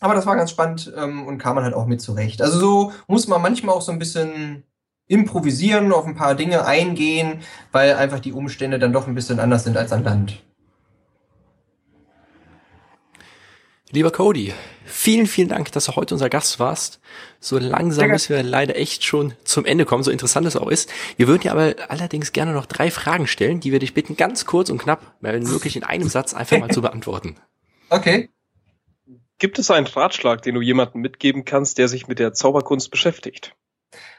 aber das war ganz spannend ähm, und kam man halt auch mit zurecht. Also so muss man manchmal auch so ein bisschen improvisieren, auf ein paar Dinge eingehen, weil einfach die Umstände dann doch ein bisschen anders sind als an Land. Lieber Cody, vielen, vielen Dank, dass du heute unser Gast warst. So langsam müssen wir leider echt schon zum Ende kommen, so interessant es auch ist. Wir würden dir aber allerdings gerne noch drei Fragen stellen, die wir dich bitten, ganz kurz und knapp, wenn möglich in einem Satz einfach mal zu beantworten. Okay. Gibt es einen Ratschlag, den du jemandem mitgeben kannst, der sich mit der Zauberkunst beschäftigt?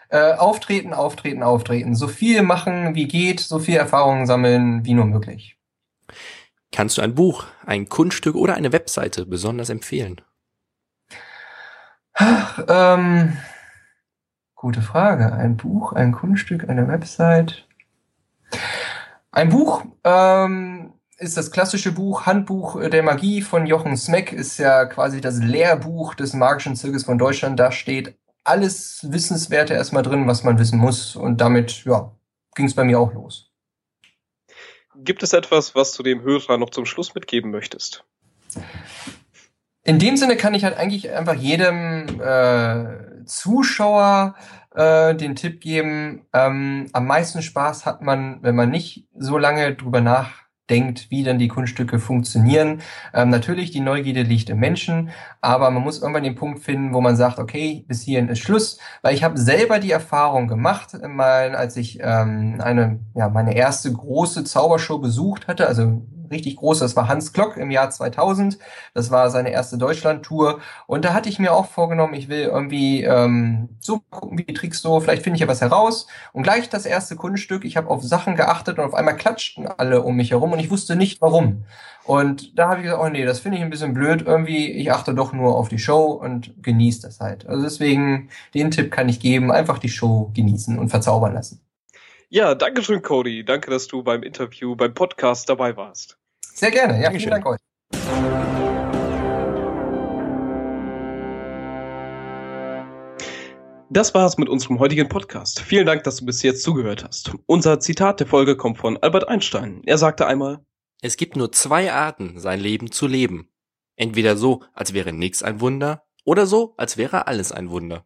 Äh, auftreten, auftreten, auftreten. So viel machen, wie geht, so viel Erfahrungen sammeln, wie nur möglich. Kannst du ein Buch, ein Kunststück oder eine Webseite besonders empfehlen? Ach, ähm, gute Frage. Ein Buch, ein Kunststück, eine Website. Ein Buch ähm, ist das klassische Buch Handbuch der Magie von Jochen Smeck. Ist ja quasi das Lehrbuch des magischen Zirkels von Deutschland. Da steht alles Wissenswerte erstmal drin, was man wissen muss. Und damit, ja, ging es bei mir auch los. Gibt es etwas, was du dem Hörer noch zum Schluss mitgeben möchtest? In dem Sinne kann ich halt eigentlich einfach jedem äh, Zuschauer äh, den Tipp geben, ähm, am meisten Spaß hat man, wenn man nicht so lange drüber nach denkt, wie dann die Kunststücke funktionieren. Ähm, natürlich, die Neugierde liegt im Menschen, aber man muss irgendwann den Punkt finden, wo man sagt, okay, bis hierhin ist Schluss, weil ich habe selber die Erfahrung gemacht, mal, als ich ähm, eine, ja, meine erste große Zaubershow besucht hatte, also richtig groß. Das war Hans Klock im Jahr 2000. Das war seine erste Deutschland-Tour. Und da hatte ich mir auch vorgenommen, ich will irgendwie ähm, so gucken, wie Tricks so, vielleicht finde ich ja was heraus. Und gleich das erste Kunststück, ich habe auf Sachen geachtet und auf einmal klatschten alle um mich herum und ich wusste nicht warum. Und da habe ich gesagt, oh nee, das finde ich ein bisschen blöd. Irgendwie, ich achte doch nur auf die Show und genieße das halt. Also deswegen, den Tipp kann ich geben, einfach die Show genießen und verzaubern lassen. Ja, danke schön, Cody. Danke, dass du beim Interview, beim Podcast dabei warst. Sehr gerne. Ja, vielen Dank euch. Das war's mit unserem heutigen Podcast. Vielen Dank, dass du bis jetzt zugehört hast. Unser Zitat der Folge kommt von Albert Einstein. Er sagte einmal, es gibt nur zwei Arten, sein Leben zu leben. Entweder so, als wäre nichts ein Wunder, oder so, als wäre alles ein Wunder.